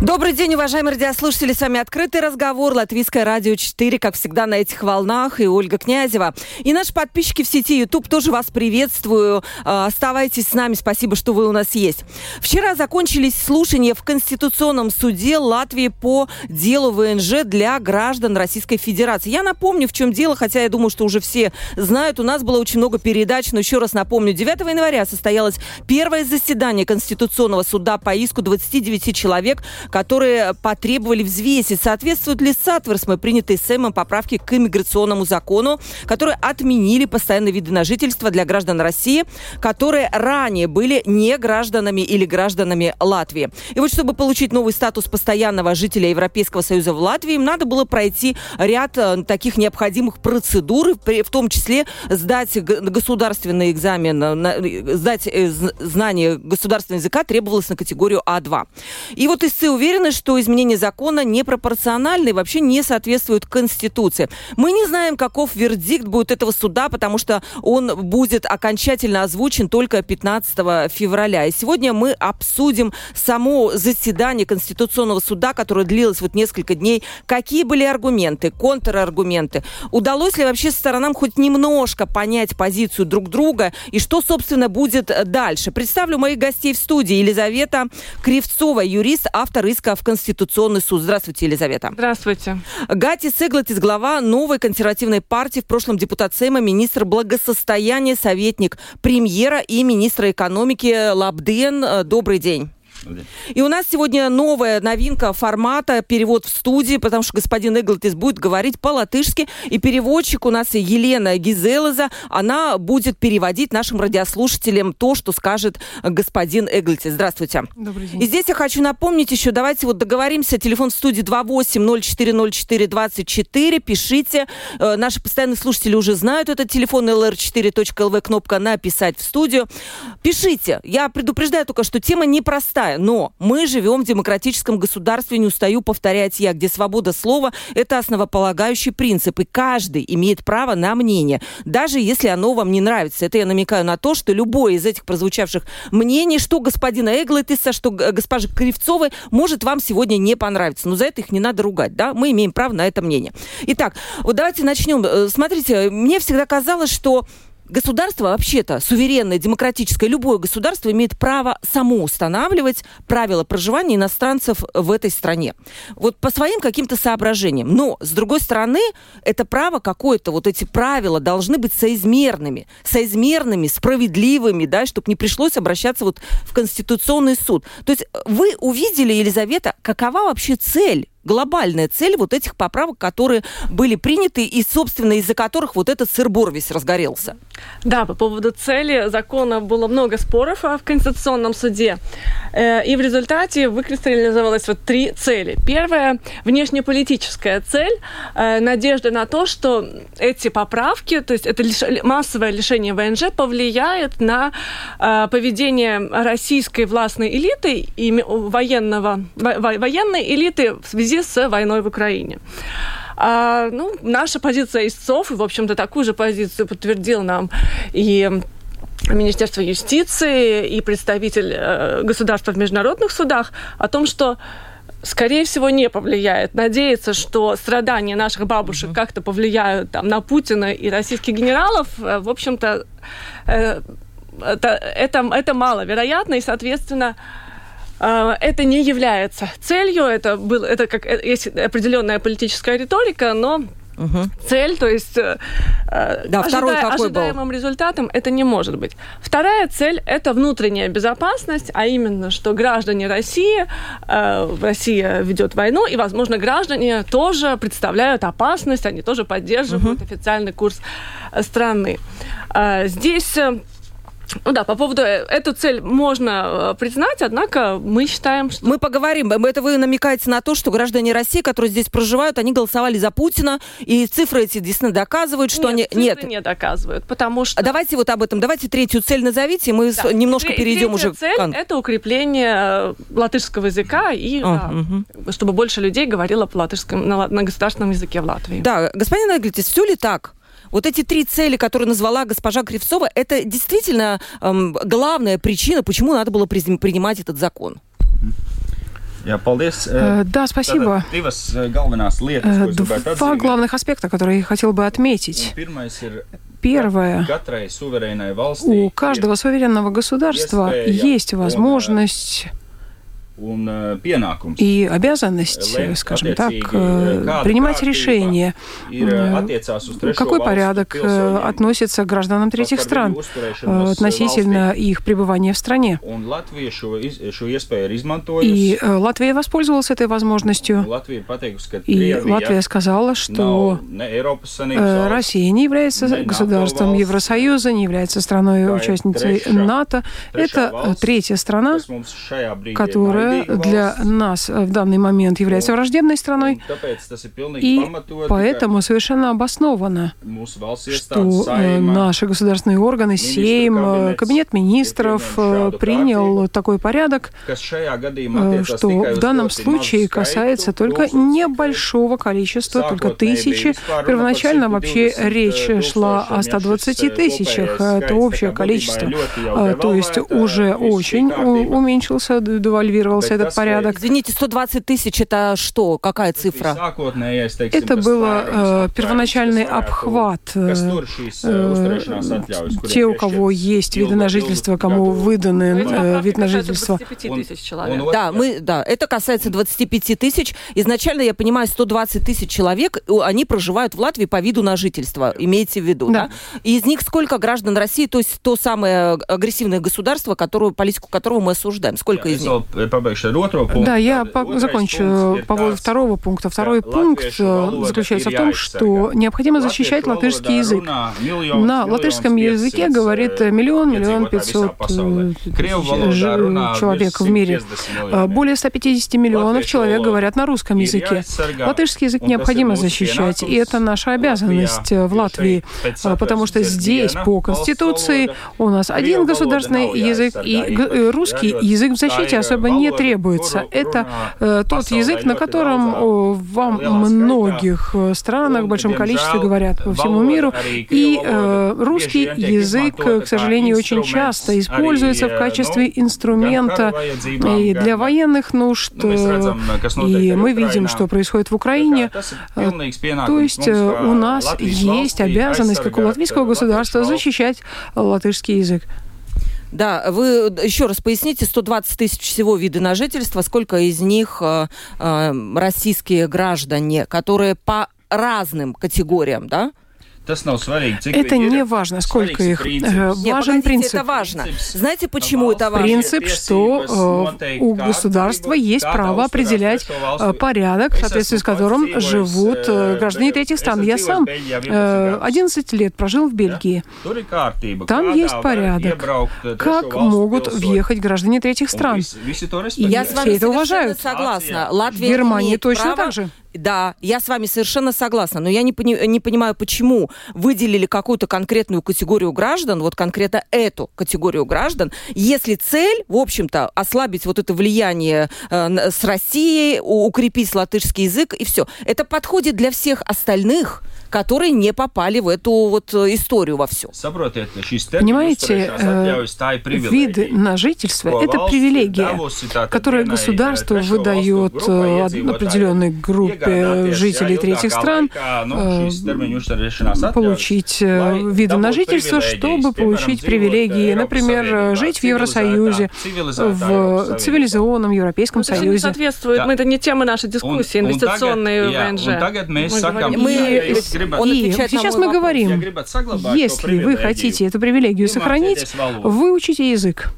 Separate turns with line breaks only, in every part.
Добрый день, уважаемые радиослушатели. С вами «Открытый разговор». Латвийское радио 4, как всегда, на этих волнах. И Ольга Князева. И наши подписчики в сети YouTube тоже вас приветствую. А, оставайтесь с нами. Спасибо, что вы у нас есть. Вчера закончились слушания в Конституционном суде Латвии по делу ВНЖ для граждан Российской Федерации. Я напомню, в чем дело, хотя я думаю, что уже все знают. У нас было очень много передач, но еще раз напомню. 9 января состоялось первое заседание Конституционного суда по иску 29 человек, которые потребовали взвесить, соответствуют ли Сатверсмы, принятые Сэмом поправки к иммиграционному закону, которые отменили постоянные виды на жительство для граждан России, которые ранее были не гражданами или гражданами Латвии. И вот чтобы получить новый статус постоянного жителя Европейского Союза в Латвии, им надо было пройти ряд э, таких необходимых процедур, в том числе сдать государственный экзамен, сдать э, знание государственного языка требовалось на категорию А2. И вот истцы уверены, что изменение закона непропорциональны и вообще не соответствуют Конституции. Мы не знаем, каков вердикт будет этого суда, потому что он будет окончательно озвучен только 15 февраля. И сегодня мы обсудим само заседание Конституционного суда, которое длилось вот несколько дней. Какие были аргументы, контраргументы? Удалось ли вообще сторонам хоть немножко понять позицию друг друга и что, собственно, будет дальше? Представлю моих гостей в студии. Елизавета Кривцова, юрист, автор иска в Конституционный суд. Здравствуйте, Елизавета.
Здравствуйте.
Гати Сеглатис, глава новой консервативной партии, в прошлом депутат Сейма, министр благосостояния, советник премьера и министра экономики Лабден. Добрый день. И у нас сегодня новая новинка формата, перевод в студии, потому что господин Эглтис будет говорить по-латышски, и переводчик у нас Елена Гизелеза, она будет переводить нашим радиослушателям то, что скажет господин Эглтис. Здравствуйте.
Добрый день.
И здесь я хочу напомнить еще, давайте вот договоримся, телефон в студии 28040424, пишите. Э, наши постоянные слушатели уже знают этот телефон, lr4.lv, кнопка «Написать в студию». Пишите. Я предупреждаю только, что тема непростая другая. Но мы живем в демократическом государстве, не устаю повторять я, где свобода слова – это основополагающий принцип, и каждый имеет право на мнение, даже если оно вам не нравится. Это я намекаю на то, что любое из этих прозвучавших мнений, что господина Эглетиса, что госпожи Кривцовой, может вам сегодня не понравиться. Но за это их не надо ругать, да? Мы имеем право на это мнение. Итак, вот давайте начнем. Э, смотрите, мне всегда казалось, что Государство вообще-то суверенное, демократическое, любое государство имеет право само устанавливать правила проживания иностранцев в этой стране. Вот по своим каким-то соображениям. Но, с другой стороны, это право какое-то, вот эти правила должны быть соизмерными. Соизмерными, справедливыми, да, чтобы не пришлось обращаться вот в Конституционный суд. То есть вы увидели, Елизавета, какова вообще цель глобальная цель вот этих поправок, которые были приняты и, собственно, из-за которых вот этот сыр-бор весь разгорелся.
Да, по поводу цели закона было много споров а, в Конституционном суде. Э, и в результате выкристаллизовалось вот три цели. Первая – внешнеполитическая цель, э, надежда на то, что эти поправки, то есть это массовое лишение ВНЖ повлияет на э, поведение российской властной элиты и военного, военной элиты в связи связи с войной в Украине. А, ну, наша позиция истцов, и, в общем-то, такую же позицию подтвердил нам и Министерство юстиции и представитель э, государства в международных судах о том, что скорее всего, не повлияет. Надеяться, что страдания наших бабушек mm-hmm. как-то повлияют там, на Путина и российских генералов, э, в общем-то, э, это, это, это маловероятно, и, соответственно, это не является целью, это, был, это как, э, есть определенная политическая риторика, но Угу. Цель, то есть э, э да, ожида... ожидаемым был? результатом это не может быть. Вторая цель – это внутренняя безопасность, а именно, что граждане России, э, Россия ведет войну, и, возможно, граждане тоже представляют опасность, они тоже поддерживают угу. официальный курс страны. Э, здесь Ну да, по поводу э, эту цель можно э, признать, однако мы считаем, что...
Мы поговорим. Это вы намекаете на то, что граждане России, которые здесь проживают, они голосовали за Путина, и цифры эти действительно доказывают, что
Нет,
они...
цифры не доказывают, потому что...
А Давайте вот об этом. Давайте третью цель назовите, и мы
Да,
немножко
тре-
перейдем
третья
уже
цель
к... кон-
это укрепление э, латышского языка и
А,
да,
мгм.
чтобы больше людей говорило по латышскому, на, на государственном языке в Латвии.
Да, господин Эглитис, все ли так? Вот эти три цели, которые назвала госпожа Кривцова, это действительно эм, главная причина, почему надо было принимать этот закон.
Jā, paldies.
Э, Да, спасибо.
Э,
Э, Два главных аспекта, которые я хотел бы отметить.
Ir
Первое. У каждого суверенного государства есть возможность
э,
и обязанность, э, скажем так, э, принимать
э, uz trešo
какой порядок э, относится к гражданам третьих стран э, относительно их пребывания в стране. И э, Латвия воспользовалась этой возможностью. И Латвия сказала, что э, Россия не является государством. Евросоюза, не является страной-участницей НАТО. Это э, третья страна,
kas
которая для нас э, в данный момент является враждебной страной. И поэтому совершенно обосновано, что э, наши государственные органы, Сейм, э,
кабинет
министров
принял
такой порядок, э,
attiecās
что в данном случае касается только небольшого количества, только тысячи. Первоначально вообще
120
речь шла о
tūkstošiem, ja
120
šis, э,
тысячах. Это общее количество. Э, То есть уже очень уменьшился, д-
Bet
этот порядок.
Извините, 120 тысяч это что? Какая цифра?
Это
tvērums,
э, первоначальный обхват. э,
э,
Те, у кого есть виды на жительство, кому выданы э,
поправки
вид на жительство.
25
Он-
тысяч человек.
он вот-
Да, мы, да, это касается 25 тысяч. Изначально, я понимаю, 120 тысяч человек, они проживают в Латвии по виду на жительство, имейте в виду, да?
Да.
И из них сколько граждан России, то есть то самое агрессивное государство, которую, политику которого мы осуждаем? Сколько из них?
Vēl pabeigšu ar otro punktu.
Да, я по- закончу по поводу второго пункта. Второй пункт э, заключается в том, что необходимо защищать латышский язык. На латышском
500,
языке говорит
э,
миллион, миллион
visā
пятьсот э, человек в мире.
150
Э,
miljoniem.
Более 150 миллионов человек говорят на русском языке. Латышский язык необходимо защищать, и это наша обязанность э, в Латвии, э, потому что здесь по Конституции у нас один государственный язык, и э, русский язык в защите особо не
valoda,
требуется. Это э, тот язык, на котором
daudzā
о, вам
lielā skaitā.
многих э, странах в большом количестве говорят по всему миру. И э, русский язык, к сожалению, очень часто используется в качестве
nu,
инструмента
vajadzībām,
и для военных нужд.
mēs
э, И мы видим, что происходит в Украине. Э, То есть э, у нас есть обязанность, как у латвийского
э,
государства, защищать латышский язык.
Да, вы еще раз поясните, 120 тысяч всего виды на жительство, сколько из них э, э, российские граждане, которые по разным категориям, да?
Tas nav svarīgi, cik
Это не важно, сколько их. Э.
Нет,
Важен принцип.
это важно.
Принцип.
Знаете, почему это важно?
Принцип, что э, у государства есть право определять э, порядок, в соответствии с которым живут граждане третьих стран. Я сам э, 11 лет прожил в Бельгии. Там есть порядок, Как могут въехать граждане третьих стран?
Я
Все
с вами
это уважают.
согласна. Латвия
Германии
имеет
точно
право-
так же.
Да, я с вами совершенно согласна, но я не, пони- не понимаю, почему выделили какую-то конкретную категорию граждан, вот конкретно эту категорию граждан, если цель, в общем-то, ослабить вот это влияние э, с Россией, укрепить латышский язык и все. Это подходит для всех остальных, которые не попали в эту вот э, историю во всю.
Понимаете, э, виды на жительство – это привилегия, которая государство выдает э, определенной группе жителей третьих стран э, получить э, виды на жительство, чтобы получить привилегии, например, э, жить в Евросоюзе, в цивилизованном Европейском
Это
Союзе.
соответствует,
Да.
мы- это не тема нашей дискуссии, инвестиционные ВНЖ. Мы
Мы
Мы
И сейчас мы говорим, если вы хотите эту привилегию сохранить, выучите язык.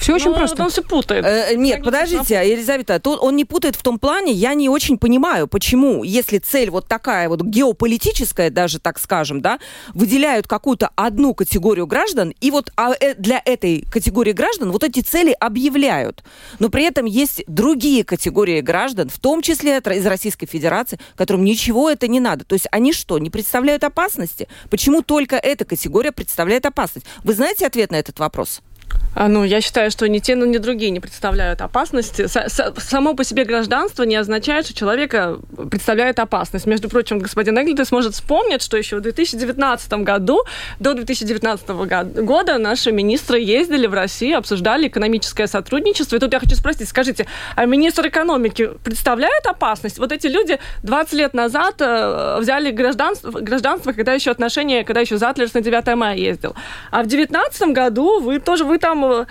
Все очень
ну,
просто.
Он все путает.
Э, нет, подождите, Елизавета, тут он не путает в том плане, я не очень понимаю, почему, если цель вот такая вот геополитическая, даже так скажем, да, выделяют какую-то одну категорию граждан, и вот а, э, для этой категории граждан вот эти цели объявляют. Но при этом есть другие категории граждан, в том числе из Российской Федерации, которым ничего это не надо. То есть они что, не представляют опасности? Почему только эта категория представляет опасность? Вы знаете ответ на этот вопрос?
А, ну, я считаю, что ни те, ни другие не представляют опасности. Само по себе гражданство не означает, что человека представляет опасность. Между прочим, господин Эглитес может вспомнить, что еще в 2019 году, до 2019 года наши министры ездили в Россию, обсуждали экономическое сотрудничество. И тут я хочу спросить, скажите, а министр экономики представляет опасность? Вот эти люди 20 лет назад э, взяли гражданство, гражданство когда еще отношения, когда еще Затлерс на 9 мая ездил. А в 2019 году вы тоже, вы там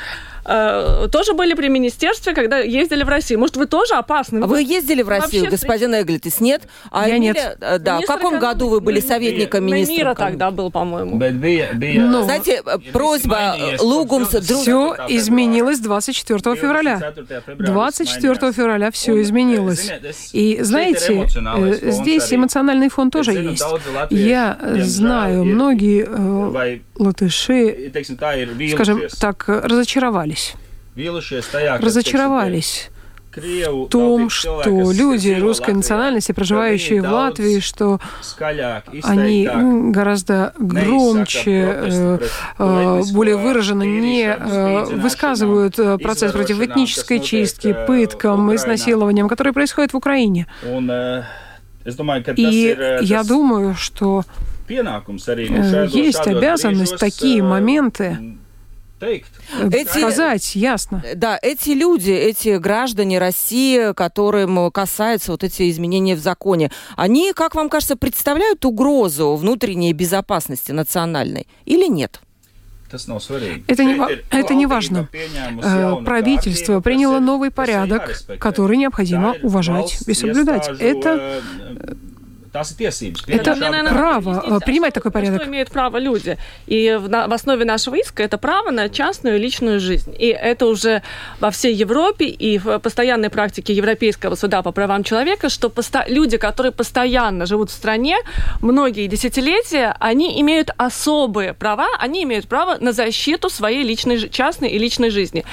э, тоже были при министерстве, когда ездили в Россию. Может, вы тоже опасны?
А вы ездили в Россию, Вообще, господин Эглитис? Нет?
А Я нет.
Э, да, в каком году вы были советником министра?
Мира тогда был, по-моему.
Ну, Знаете, просьба Лугумс...
Все изменилось 24 февраля. 24 февраля все изменилось. И знаете, э, здесь эмоциональный фон тоже есть. Я знаю, многие э, латыши, скажем так, разочаровались. Разочаровались. В том, что люди русской национальности, проживающие в Латвии, что они гораздо громче, э, э, более выраженно не э, высказывают процесс против этнической чистки, пыткам, изнасилованиям, которые происходят в Украине. И я думаю, что есть обязанность такие моменты эти, сказать ясно.
Да, эти люди, эти граждане России, которым касаются вот эти изменения в законе, они, как вам кажется, представляют угрозу внутренней безопасности национальной или нет?
Это не, это не важно. Э, правительство приняло новый порядок, который необходимо уважать и соблюдать. Это это право принимать такой порядок.
Что имеют право люди. И в, в основе нашего иска это право на частную личную жизнь. И это уже во всей Европе и в постоянной практике Европейского суда по правам человека, что люди, которые постоянно живут в стране, многие десятилетия, они имеют особые права, они имеют право на защиту своей личной, частной и личной жизни.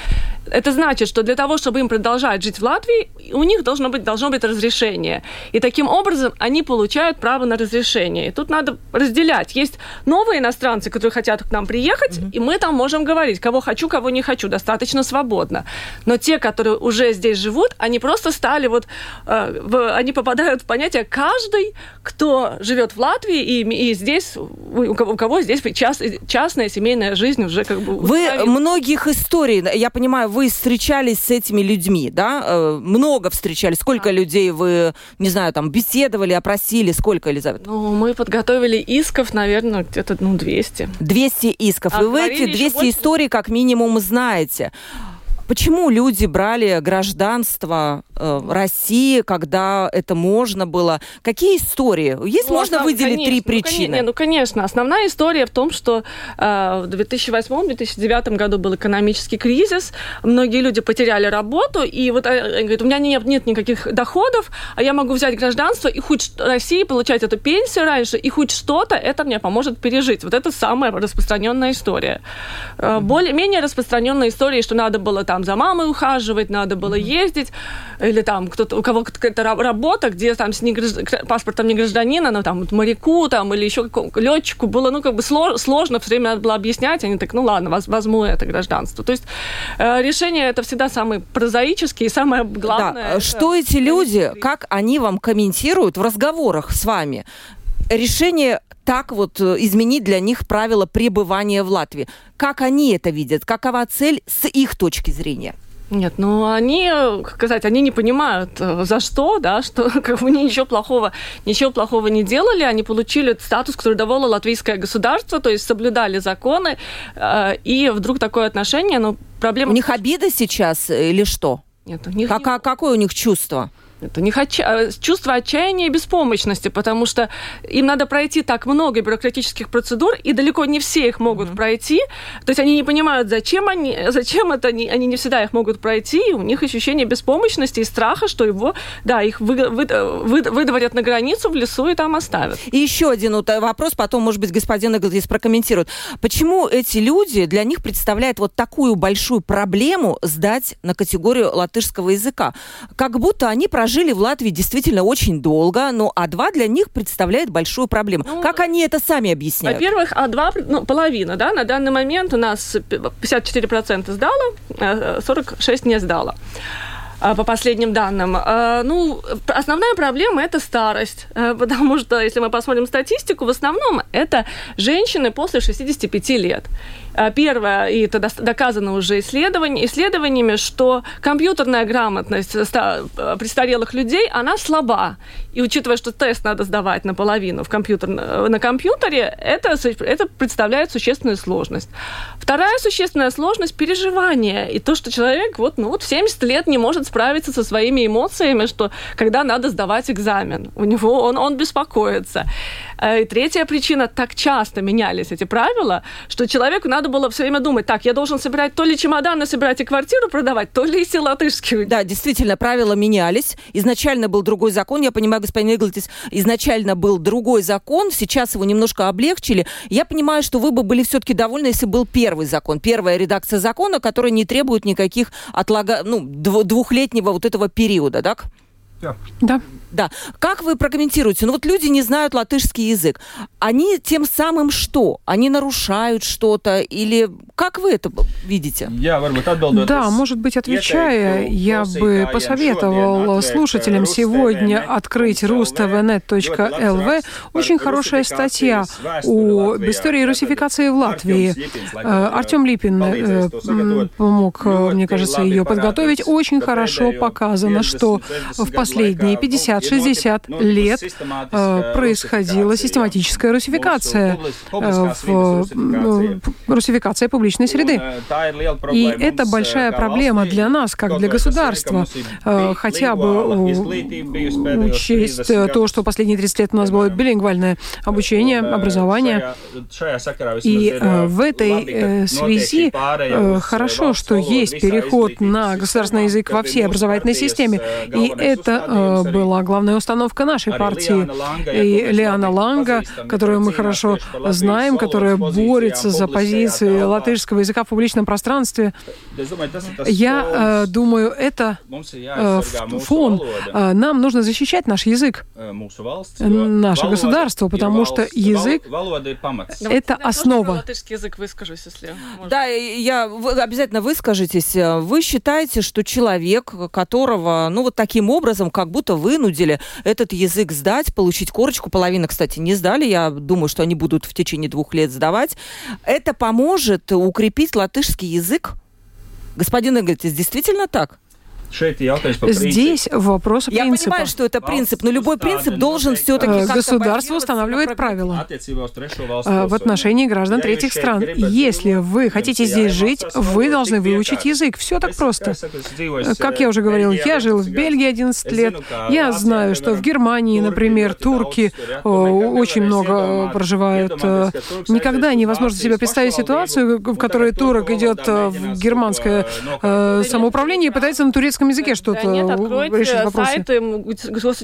Это значит, что для того, чтобы им продолжать жить в Латвии, у них должно быть, должно быть разрешение. И таким образом они получают право на разрешение. И тут надо разделять. Есть новые иностранцы, которые хотят к нам приехать, mm-hmm. и мы там можем говорить, кого хочу, кого не хочу, достаточно свободно. Но те, которые уже здесь живут, они просто стали вот, э, в, они попадают в понятие каждый, кто живет в Латвии, и, и здесь, у кого, у кого здесь част, частная семейная жизнь уже как бы...
Вы многих историй, я понимаю, вы встречались с этими людьми, да? Э, много встречались. Сколько да. людей вы, не знаю, там, беседовали, опросили? Сколько, Елизавета?
Ну, мы подготовили исков, наверное, где-то, ну, 200.
200 исков. А И вы эти 200 историй как минимум знаете. Почему люди брали гражданство э, России, когда это можно было? Какие истории? Есть ну, можно выделить конечно, три причины?
Ну, ну, конечно. Основная история в том, что э, в 2008-2009 году был экономический кризис, многие люди потеряли работу, и вот э, говорят, у меня нет, нет никаких доходов, а я могу взять гражданство и хоть России получать эту пенсию раньше, и хоть что-то это мне поможет пережить. Вот это самая распространенная история. Э, более-менее распространенная история, что надо было там за мамой ухаживать, надо было ездить, или там кто-то, у кого какая-то работа, где там с не гражд... паспортом не гражданина, но там моряку там или еще летчику было, ну, как бы сложно, все время надо было объяснять, они так, ну, ладно, возьму это гражданство. То есть э, решение это всегда самое прозаическое и самое главное.
Да. Что эти люди, как они вам комментируют в разговорах с вами? Решение так вот э, изменить для них правила пребывания в Латвии. Как они это видят? Какова цель с их точки зрения?
Нет, ну они, как сказать, они не понимают, э, за что, да, что как бы они ничего плохого, ничего плохого не делали, они получили статус, который давало латвийское государство, то есть соблюдали законы, э, и вдруг такое отношение, ну, проблема...
У них обида сейчас или что?
Нет, у них...
Как, не... Какое у них чувство?
Это не хочу, а чувство отчаяния и беспомощности, потому что им надо пройти так много бюрократических процедур, и далеко не все их могут mm-hmm. пройти. То есть они не понимают, зачем они, зачем это, они, они не всегда их могут пройти, и у них ощущение беспомощности и страха, что его, да, их вы, вы, вы, выдворят на границу в лесу и там оставят.
И еще один вот вопрос, потом, может быть, господин Иглдис прокомментирует. Почему эти люди, для них представляет вот такую большую проблему сдать на категорию латышского языка? Как будто они прожили жили в Латвии действительно очень долго, но А2 для них представляет большую проблему. Ну, как они это сами объясняют?
Во-первых, А2, ну, половина, да, на данный момент у нас 54% сдала, 46 не сдала по последним данным. Ну, основная проблема – это старость, потому что, если мы посмотрим статистику, в основном это женщины после 65 лет. Э, первое, и это доказано уже исследованиями, исследованиями, что компьютерная грамотность э, престарелых людей, она слаба. И учитывая, что тест надо сдавать наполовину в компьютер, э, на компьютере, это, это представляет существенную сложность. Вторая существенная сложность – переживания. И то, что человек вот, ну, вот в 70 лет не может справиться со своими эмоциями, что когда надо сдавать экзамен. У него он, он беспокоится. И третья причина – так часто менялись эти правила, что человеку надо было все время думать, так, я должен собирать то ли чемоданы собирать и квартиру продавать, то ли и латышские.
Да, действительно, правила менялись. Изначально был другой закон, я понимаю, господин Иглтис, изначально был другой закон, сейчас его немножко облегчили. Я понимаю, что вы бы были все-таки довольны, если был первый закон, первая редакция закона, которая не требует никаких отлага... ну, двухлетнего вот этого периода, так?
Да. Да.
Да. Как вы прокомментируете? Ну вот люди не знают латышский язык. Они тем самым что? Они нарушают что-то? Или как вы это видите?
Я, да, может быть, отвечая, я бы посоветовал слушателям сегодня открыть rustvnet.lv. Очень хорошая статья о истории русификации в Латвии. Э, Артем Липин э, помог, мне кажется, ее подготовить. Очень хорошо показано, что в последние 50-60 лет э, происходила систематическая русификация, в, русификация публичной среды. И это большая проблема для нас, как для государства. Хотя бы учесть то, что последние 30 лет у нас было билингвальное обучение, образование. И в этой связи хорошо, что есть переход на государственный язык во всей образовательной системе. И это была главная установка нашей партии. И Лиана Ланга, которую мы хорошо знаем, которая борется за позиции латышского языка в публичном пространстве, я э, думаю, это э, фон. Э, нам нужно защищать наш язык, наше государство, потому что язык — это основа.
Латышский язык выскажусь, если
Да, я, вы обязательно выскажитесь. Вы считаете, что человек, которого, ну, вот таким образом, как будто вынудили этот язык сдать, получить корочку, половина, кстати, не сдали, я думаю, что они будут в течение двух лет сдавать, это поможет укрепить латышский язык? Господин Игорь, действительно так?
Здесь вопрос принципа.
Я понимаю, что это принцип, но любой принцип должен все-таки
Государство устанавливает правила э, в отношении граждан третьих стран. Если вы хотите здесь жить, вы должны выучить язык. Все так просто. Э, как я уже говорил, я жил в Бельгии 11 лет. Я знаю, что в Германии, например, турки очень много проживают. Э, никогда невозможно себе представить ситуацию, в которой турок идет в германское самоуправление и пытается на турецком русском языке что-то
Нет, откройте
решить
вопросы? сайты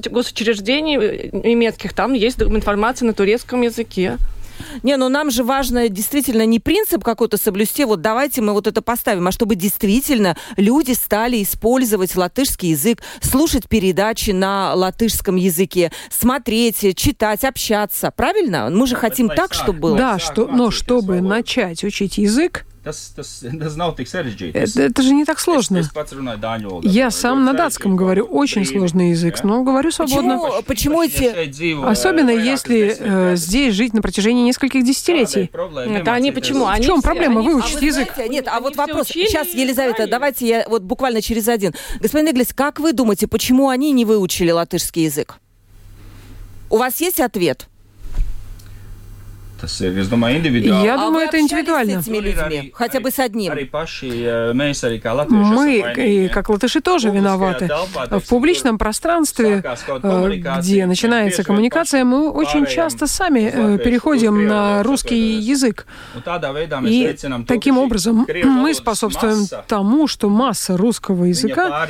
госучреждений э, немецких, там есть информация на турецком языке.
Не, ну нам же важно действительно не принцип какой-то соблюсти, вот давайте мы вот это поставим, а чтобы действительно люди стали использовать латышский язык, слушать передачи на латышском языке, смотреть, читать, общаться. Правильно? Мы же хотим так, чтобы было.
Да, что, но чтобы начать учить язык, Tas, tas, tas nav tik sarežģīti. Это, это же не так сложно. Es, es Я сам на датском говорю очень сложный язык, но говорю свободно.
Почему, почему эти...
Особенно если э, здесь жить на протяжении нескольких десятилетий.
А они почему?
Они в чем проблема выучить а язык?
Знаете, нет, а вот вопрос. Сейчас, Елизавета, давайте я вот буквально через один. Господин Иглис, как вы думаете, почему они не выучили латышский язык? У вас есть ответ?
Tas ir, es domāju, индивидуально.
Я а думаю, это индивидуально.
Этими людьми? Хотя бы с одним.
Мы, как латыши, тоже виноваты. В публичном пространстве, где начинается коммуникация, мы очень часто сами переходим на русский язык. И таким образом мы способствуем тому, что масса русского языка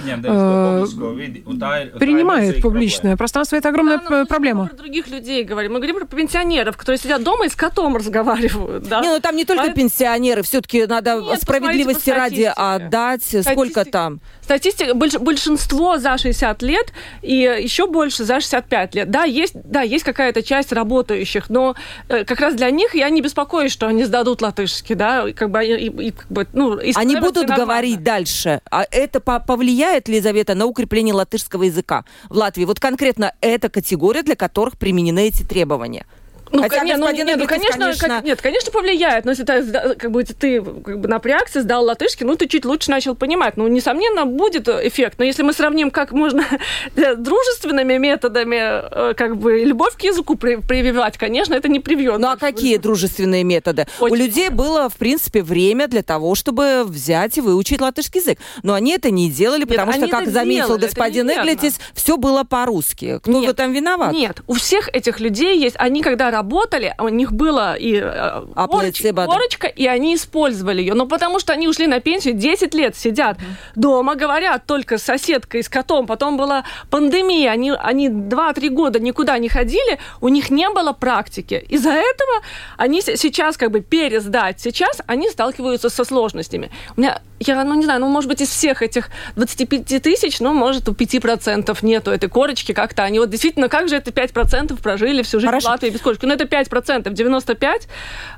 принимает публичное пространство. Это огромная проблема. Мы
про других людей говорим. Мы говорим про пенсионеров, которые сидят дома и котом разговаривают. Да?
Не, ну там не только а пенсионеры, все-таки надо Нет, справедливости ради отдать. Статистика. Сколько там?
Статистика, большинство за 60 лет и еще больше за 65 лет. Да, есть, да, есть какая-то часть работающих, но э, как раз для них я не беспокоюсь, что они сдадут латышский, да, как бы, и, и, как бы ну,
Они будут говорить дальше. А это повлияет, Лизавета, на укрепление латышского языка в Латвии? Вот конкретно эта категория, для которых применены эти требования.
Ну, Хотя конечно, ну, нет, ну, конечно, конечно... Как, нет, конечно, повлияет. Но если ты, как бы, ты как бы напрягся, сдал латышский, ну, ты чуть лучше начал понимать. Ну, несомненно, будет эффект. Но если мы сравним, как можно дружественными методами э, как бы любовь к языку прививать, конечно, это не привьет.
Ну, а какие дружественные методы? Очень У людей было, в принципе, время для того, чтобы взять и выучить латышский язык. Но они это не делали, потому нет, что, как заметил делали, господин Иглетис, все было по-русски. Кто нет, в этом виноват?
Нет, у всех этих людей есть... Они, когда работали, у них была и э, а корочка, корочка, и они использовали ее. Но потому что они ушли на пенсию, 10 лет сидят дома, говорят только с соседкой, с котом. Потом была пандемия, они, они 2-3 года никуда не ходили, у них не было практики. Из-за этого они сейчас как бы пересдать. Сейчас они сталкиваются со сложностями. У меня, я, ну не знаю, ну может быть из всех этих 25 тысяч, ну может у 5% нету этой корочки как-то. Они вот действительно, как же это 5% прожили всю жизнь Хорошо. в Латвии без корочки? Ну это 5%, 95%.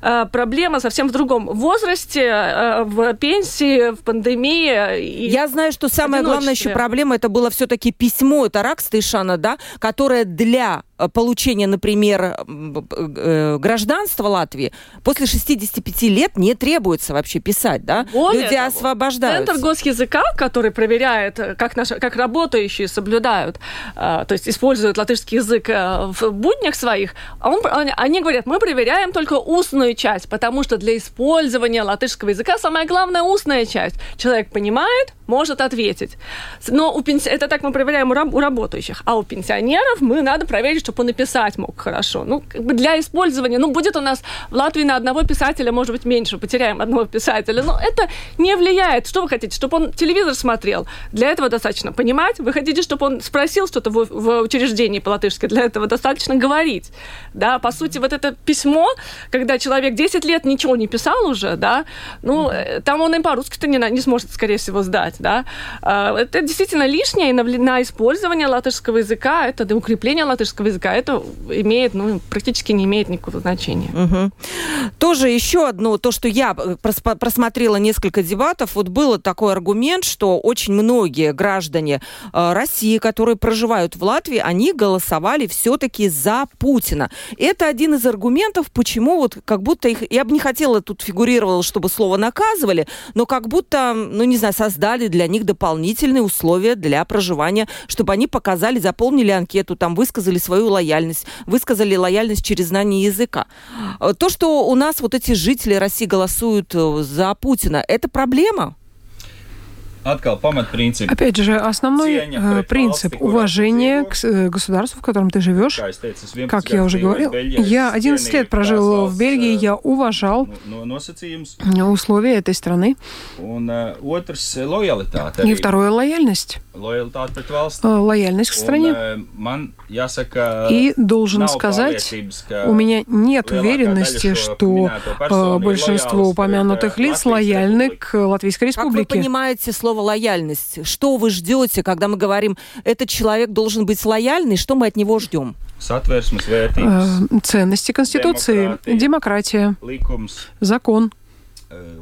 Э, проблема совсем в другом возрасте, э, в пенсии, в пандемии.
Я знаю, что самая главная еще проблема, это было все-таки письмо, это Ракстейшана, да, которое для Э, получения, например, э, гражданства Латвии после 65 лет не требуется вообще писать, да? Более Люди того, освобождаются.
Центр госязыка, который проверяет, как, наши, как работающие соблюдают, э, то есть используют латышский язык в буднях своих, он, они говорят, мы проверяем только устную часть, потому что для использования латышского языка самая главная устная часть. Человек понимает, может ответить. Но у пенси... это так мы проверяем у, раб... у работающих. А у пенсионеров мы надо проверить, чтобы он написать мог хорошо. Ну, как бы для использования, ну, будет у нас в Латвии на одного писателя, может быть, меньше, потеряем одного писателя. Но это не влияет. Что вы хотите? Чтобы он телевизор смотрел? Для этого достаточно понимать. Вы хотите, чтобы он спросил что-то в, в учреждении по-латышски? Для этого достаточно говорить. Да, по сути, вот это письмо, когда человек 10 лет ничего не писал уже, да, ну, mm-hmm. там он и по-русски-то не, не сможет, скорее всего, сдать да, а, это действительно лишнее, и на, на использование латышского языка, это для укрепления латышского языка, это имеет, ну, практически не имеет никакого значения.
Угу. Тоже еще одно, то, что я э, просмотрела несколько дебатов, вот был такой аргумент, что очень многие граждане э, России, которые проживают в Латвии, они голосовали все-таки за Путина. Это один из аргументов, почему вот как будто их, я бы не хотела, тут фигурировало, чтобы слово наказывали, но как будто, ну не знаю, создали для них дополнительные условия для проживания, чтобы они показали, заполнили анкету, там высказали свою лояльность, высказали лояльность через знание языка. Э, то, что у нас вот эти жители России голосуют э, за Путина, это проблема?
Опять же, основной э, принцип уважения к э, государству, в котором ты живешь. Как я уже говорил, я 11 лет прожил в Бельгии, я уважал условия этой страны. И второе — лояльность. Лояльность к стране. И должен сказать, у меня нет уверенности, что большинство упомянутых лиц лояльны к Латвийской Республике.
Как вы понимаете слово слово лояльность. Что вы ждете, когда мы говорим, этот человек должен быть лояльный, что мы от него ждем?
Э, ценности Конституции, демократия, закон,
э,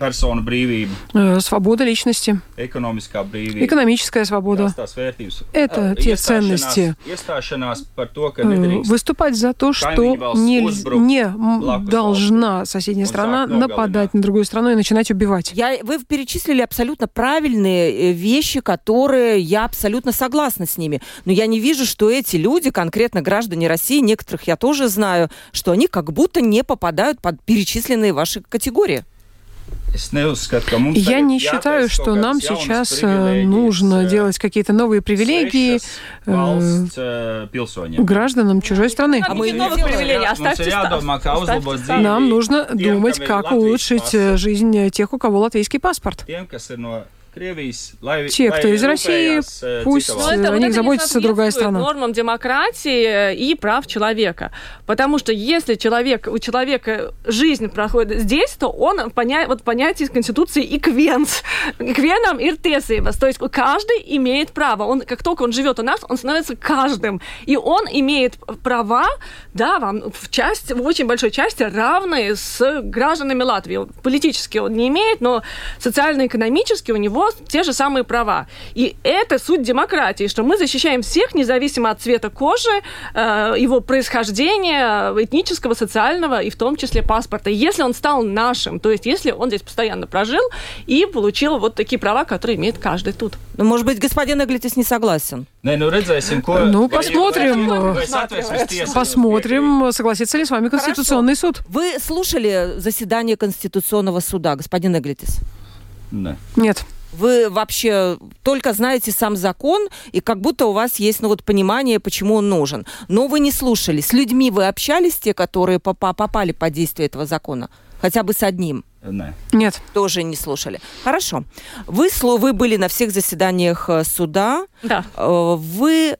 personu brīvība,
Э, Свобода личности,
ekonomiskā brīvība.
экономическая свобода. Это те ценности. Э, Выступать за то, что не, не должна соседняя страна нападать на другую страну и начинать убивать.
Я, вы перечислили абсолютно правильные э, вещи, которые я абсолютно согласна с ними. Но я не вижу, что эти люди, конкретно граждане России, некоторых я тоже знаю, что они как будто не попадают под перечисленные ваши категории.
Es neuzskatu, ka mums
Я не считаю, что нам сейчас э, нужно делать какие-то новые привилегии
э,
гражданам чужой страны.
А мы
новых привилегий. Оставьте
dzīvi
Нам нужно думать, как улучшить э, жизнь тех, у кого латвийский паспорт. Те, кто из России,
э,
пусть,
cita
Но
э,
это,
о
вот
них заботится другая страна.
нормам демократии и прав человека. Потому что если человек, у человека жизнь проходит здесь, то он поня, вот понятие из Конституции и квенс. Квеном и tiesības. То есть каждый имеет право. Он, как только он живет у нас, он становится каждым. И он имеет права, да, вам в части, в очень большой части равные с гражданами Латвии. Политически он не имеет, но социально-экономически у него те же самые права. И это суть демократии, что мы защищаем всех, независимо от цвета кожи, э, его происхождения, этнического, социального и в том числе паспорта. Если он стал нашим, то есть если он здесь постоянно прожил и получил вот такие права, которые имеет каждый тут.
Ну, может быть, господин Эглитис не согласен.
Ko.
Ну,
vai-
посмотрим. Посмотрим, согласится ли с вами Конституционный суд.
Вы слушали заседание Конституционного суда, господин Эглитис?
Nē.
Нет.
Вы вообще только знаете сам закон, и как будто у вас есть ну, вот, понимание, почему он нужен. Но вы не слушали. С людьми вы общались, те, которые попа- попали под действие этого закона? Хотя бы с одним?
Nē.
Нет.
Тоже не слушали. Хорошо. Вы, вы были на всех заседаниях э, суда.
Да.
Э, Вы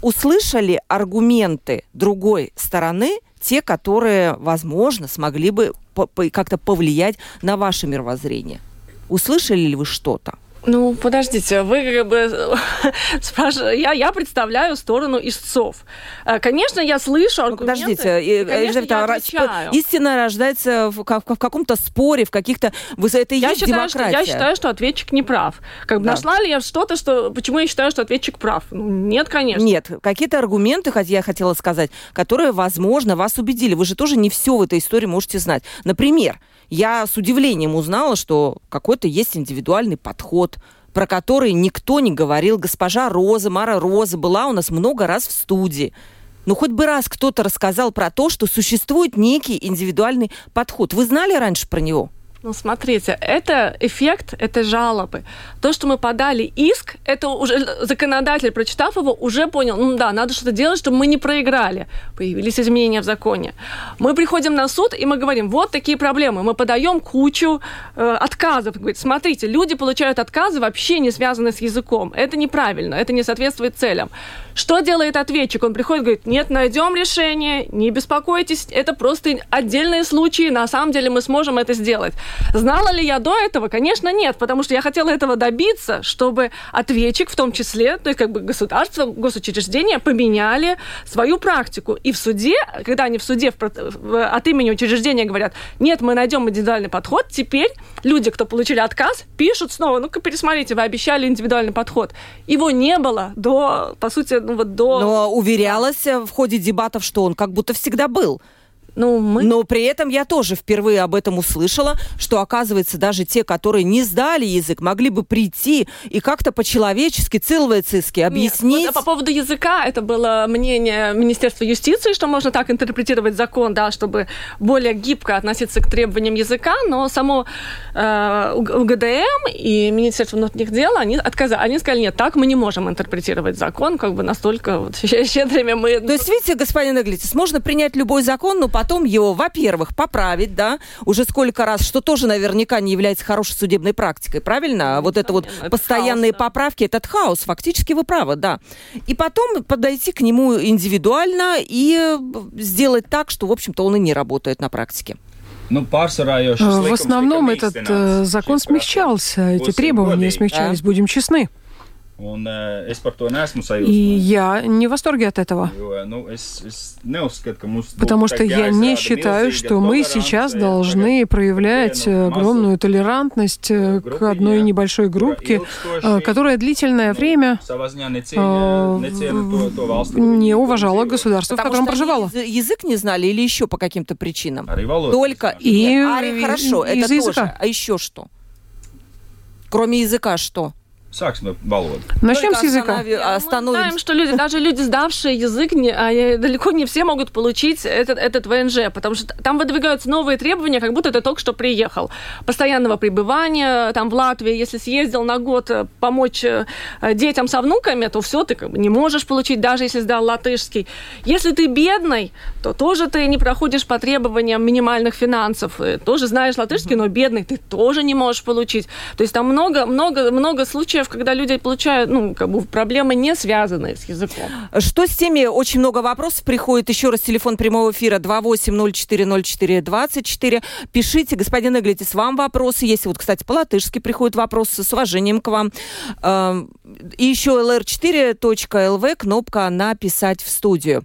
услышали аргументы другой стороны, те, которые, возможно, смогли бы как-то повлиять на ваше мировоззрение? Услышали ли вы что-то?
Ну, подождите, вы как бы спрашиваете, я, я представляю сторону истцов. Э, Конечно, я слышу
Ну,
аргументы,
подождите,
и,
э,
конечно, я
а
отвечаю.
истина рождается в, ка- в каком-то споре, в каких-то... Это и
Я
есть
считаю, что,
демократия.
я считаю, что ответчик не прав. Как бы
Да.
нашла ли я что-то, что... Почему я считаю, что ответчик прав? Ну, нет, конечно.
Нет, какие-то аргументы, я хотела сказать, которые, возможно, вас убедили. Вы же тоже не все в этой истории можете знать. Например, я с удивлением узнала, что какой-то есть индивидуальный подход, про который никто не говорил. Госпожа Роза, Мара Роза была у нас много раз в студии. Ну, хоть бы раз кто-то рассказал про то, что существует некий индивидуальный подход. Вы знали раньше про него?
Ну, смотрите, это эффект, это жалобы. То, что мы подали иск, это уже законодатель, прочитав его, уже понял, ну да, надо что-то делать, чтобы мы не проиграли. Появились изменения в законе. Мы приходим на суд, и мы говорим, вот такие проблемы. Мы подаем кучу э, отказов. Говорит, смотрите, люди получают отказы, вообще не связанные с языком. Это неправильно, это не соответствует целям. Что делает ответчик? Он приходит, говорит, нет, найдем решение, не беспокойтесь, это просто отдельные случаи, на самом деле мы сможем это сделать. Знала ли я до этого? Конечно, нет, потому что я хотела этого добиться, чтобы ответчик в том числе, то есть как бы государство, госучреждения поменяли свою практику. И в суде, когда они в суде в- от имени учреждения говорят, нет, мы найдем индивидуальный подход, теперь люди, кто получили отказ, пишут снова, ну-ка пересмотрите, вы обещали индивидуальный подход. Его не было до, по сути, ну вот до...
Но уверялась э, в ходе дебатов, что он как будто всегда был.
Ну, мы...
Но при этом я тоже впервые об этом услышала, что, оказывается, даже те, которые не сдали язык, могли бы прийти и как-то по-человечески,
Нет,
объяснить.
вот, а по поводу языка, это было мнение Министерства юстиции, что можно так интерпретировать закон, да, чтобы более гибко относиться к требованиям языка, но само э, УГДМ и Министерство внутренних дел, они отказали, они сказали, нет, так мы не можем интерпретировать закон, как бы настолько вот, щедрыми мы...
То есть, видите, господин Эглитис, можно принять любой закон, но потом его, во-первых, поправить, да, уже сколько раз, что тоже наверняка не является хорошей судебной практикой, правильно? А вот это вот
это
постоянные
хаос, да.
поправки, этот хаос, фактически вы правы, да. И потом подойти к нему индивидуально и сделать так, что, в общем-то, он и не работает на практике.
Jau šis
Э, В основном этот э, закон смягчался, эти требования смягчались, будем честны.
Un, es par to neesmu
sajūsmā. И я не в восторге от этого.
Jo, nu, es, es neuzskatu, ka mums
Потому что я не считаю, что мы сейчас должны проявлять огромную толерантность к одной небольшой группке, которая длительное время не уважала государство, в котором проживала.
Язык не знали или еще по каким-то причинам? Только
и,
хорошо, это тоже. А еще что? Кроме языка что?
Ar valodu.
Начнем с языка.
Мы знаем, что люди, даже люди, сдавшие язык, не, а, далеко не все могут получить этот, этот ВНЖ, потому что там выдвигаются новые требования, как будто ты только что приехал. Постоянного пребывания там в Латвии, если съездил на год э, помочь э, детям со внуками, то все, ты как бы не можешь получить, даже если сдал латышский. Если ты бедный, то тоже ты не проходишь по требованиям минимальных финансов. Тоже знаешь латышский, но бедный ты тоже не можешь получить. То есть там много, много, много случаев, случаев, когда люди получают, ну, как бы проблемы не связанные с языком.
Что с теми? Очень много вопросов приходит. Еще раз телефон прямого эфира 28040424. Пишите, господин Иглитис, вам вопросы есть. Вот, кстати, по-латышски приходят вопросы с уважением к вам. Эм, и еще lr4.lv, кнопка «Написать в студию».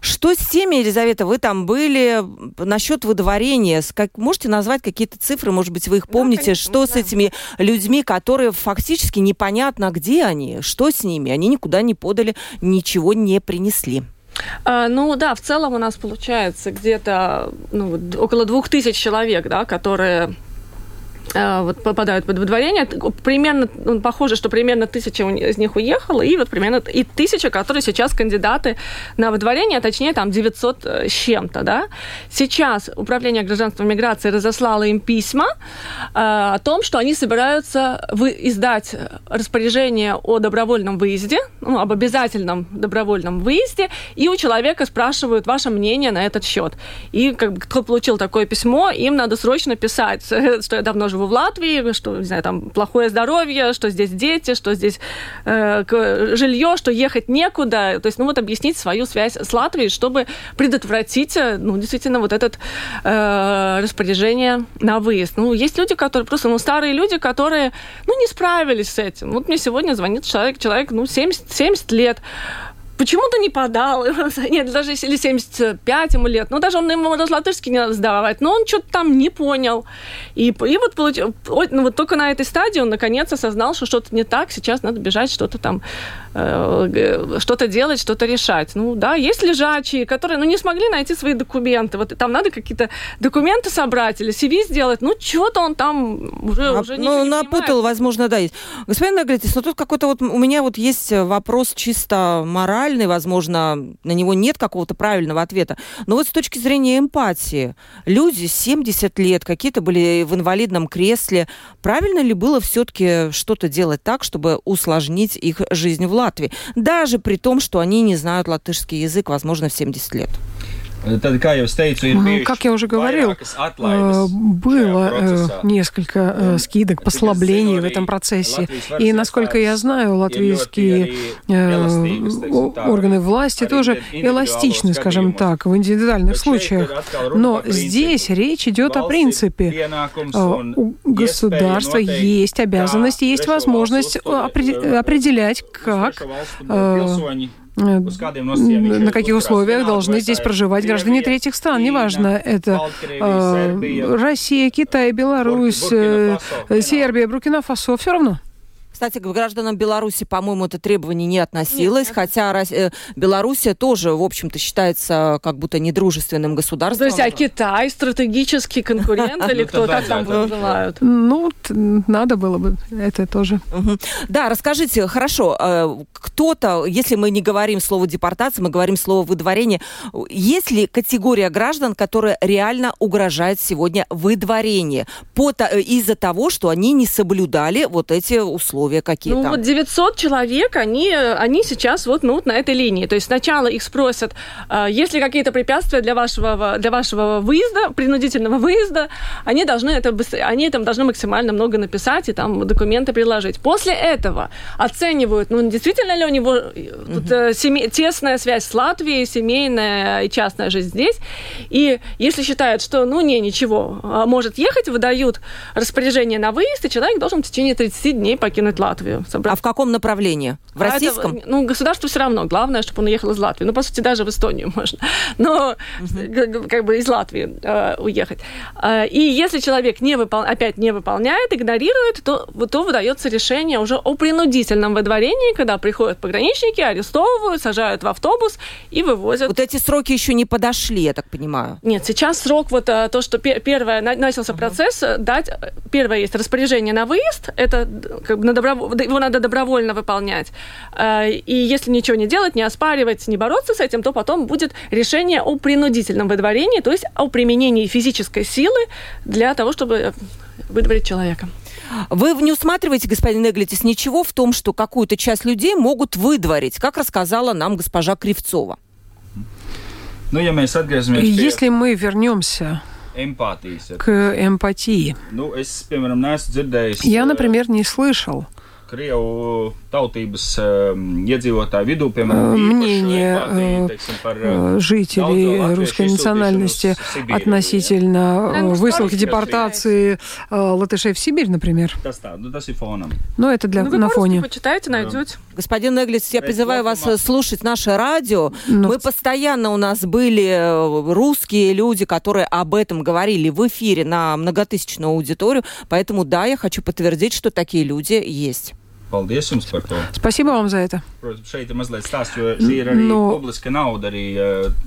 Что с теми, Елизавета, вы там были, насчет выдворения, как, можете назвать какие-то цифры, может быть, вы их помните, да, конечно, что да. с этими людьми, которые фактически непонятно, где они, что с ними, они никуда не подали, ничего не принесли.
А, ну да, в целом у нас получается где-то ну, около двух тысяч человек, да, которые вот попадают под выдворение. Примерно, ну, похоже, что примерно тысяча из них уехала, и вот примерно и тысяча, которые сейчас кандидаты на выдворение, а точнее там 900 э, с чем-то, да. Сейчас Управление гражданства и миграции разослало им письма э, о том, что они собираются вы, издать распоряжение о добровольном выезде, ну, об обязательном добровольном выезде, и у человека спрашивают ваше мнение на этот счет. И как кто получил такое письмо, им надо срочно писать, что я давно живу в Латвии, что, не знаю, там плохое здоровье, что здесь дети, что здесь э, жилье, что ехать некуда. То есть, ну вот объяснить свою связь с Латвией, чтобы предотвратить, э, ну, действительно, вот это э, распоряжение на выезд. Ну, есть люди, которые просто, ну, старые люди, которые, ну, не справились с этим. Вот мне сегодня звонит человек, человек, ну, 70, 70 лет, почему-то не подал. Нет, даже если 75 ему лет, ну даже он ему латышский не надо сдавать, но он что-то там не понял. И, и вот, получил, ну, вот только на этой стадии он наконец осознал, что что-то не так, сейчас надо бежать, что-то там, э, что-то делать, что-то решать. Ну да, есть лежачие, которые ну, не смогли найти свои документы. Вот там надо какие-то документы собрать или CV сделать. Ну, что-то он там уже, а, уже
Ну, напутал, понимает. возможно, да, есть. Господин Нагретис, ну тут какой-то вот у меня вот есть вопрос чисто моральный правильный, возможно, на него нет какого-то правильного ответа. Но вот с точки зрения эмпатии, люди 70 лет, какие-то были в инвалидном кресле, правильно ли было все-таки что-то делать так, чтобы усложнить их жизнь в Латвии? Даже при том, что они не знают латышский язык, возможно, в 70 лет.
Tad, teicu, ir bijuši Как я уже говорил, э, было э, несколько э, скидок, послаблений в этом процессе. И, насколько я знаю, латвийские органы власти тоже эластичны, скажем так, в индивидуальных случаях. Но здесь речь идет о принципе. У государства есть обязанность, есть возможность определять, как на каких условиях должны здесь проживать граждане третьих стран. Неважно, это э, Россия, Китай, Беларусь, э, Сербия, Буркина-Фасо, все равно.
Кстати, к гражданам Беларуси, по-моему, это требование не относилось, Нет. хотя э, Белоруссия тоже, в общем-то, считается как будто недружественным государством.
То есть, а Китай стратегический конкурент или кто, как там называют?
Ну, надо было бы это тоже.
Да, расскажите, хорошо, э, кто-то, если мы не говорим слово депортация, мы говорим слово выдворение, есть ли категория граждан, которая реально угрожает сегодня выдворение э, из-за того, что они не соблюдали вот эти условия? Условия какие-то?
Ну, вот 900 человек, они, они сейчас вот, ну, вот на этой линии. То есть сначала их спросят, э, есть ли какие-то препятствия для вашего, для вашего выезда, принудительного выезда, они должны это, они там должны максимально много написать и там документы приложить. После этого оценивают, ну, действительно ли у него угу. тут семей, тесная связь с Латвией, семейная и частная жизнь здесь. И если считают, что, ну, не, ничего, а может ехать, выдают распоряжение на выезд, и человек должен в течение 30 дней покинуть покинуть Латвию.
А в каком направлении? В а российском?
Это, ну, государству все равно. Главное, чтобы он уехал из Латвии. Ну, по сути, даже в Эстонию можно. Но угу. как бы из Латвии э, уехать. Э, и если человек не выпол... опять не выполняет, игнорирует, то, то выдается решение уже о принудительном выдворении, когда приходят пограничники, арестовывают, сажают в автобус и вывозят.
Вот эти сроки еще не подошли, я так понимаю.
Нет, сейчас срок вот э, то, что первое начался uh-huh. процесс, э, дать первое есть распоряжение на выезд, это как бы на добро... его надо добровольно выполнять. Э, и если ничего не делать, не оспаривать, не бороться с этим, то потом будет решение о принудительном выдворении, то есть о применении физической силы для того, чтобы выдворить человека.
Вы не усматриваете, господин Неглитис, ничего в том, что какую-то часть людей могут выдворить, как рассказала нам госпожа Кривцова?
Ну, Если мы вернемся к эмпатии, ну, я, например, не слышал
Krievu tautības iedzīvotāju vidū, piemēram,
мнение teiksim, par, жителей русской национальности относительно высылки депортации латышей в Сибирь, например. Но это для, ну, на фоне.
Почитайте, найдете.
Господин Эглис, я призываю вас слушать наше радио. Но... Мы постоянно у нас были русские люди, которые об этом говорили в эфире на многотысячную аудиторию. Поэтому да, я хочу подтвердить, что такие люди есть.
Paldies jums par to.
Спасибо вам за это.
Protams, šeit ir mazliet stāsts, jo šī ir arī Но... publiska nauda, arī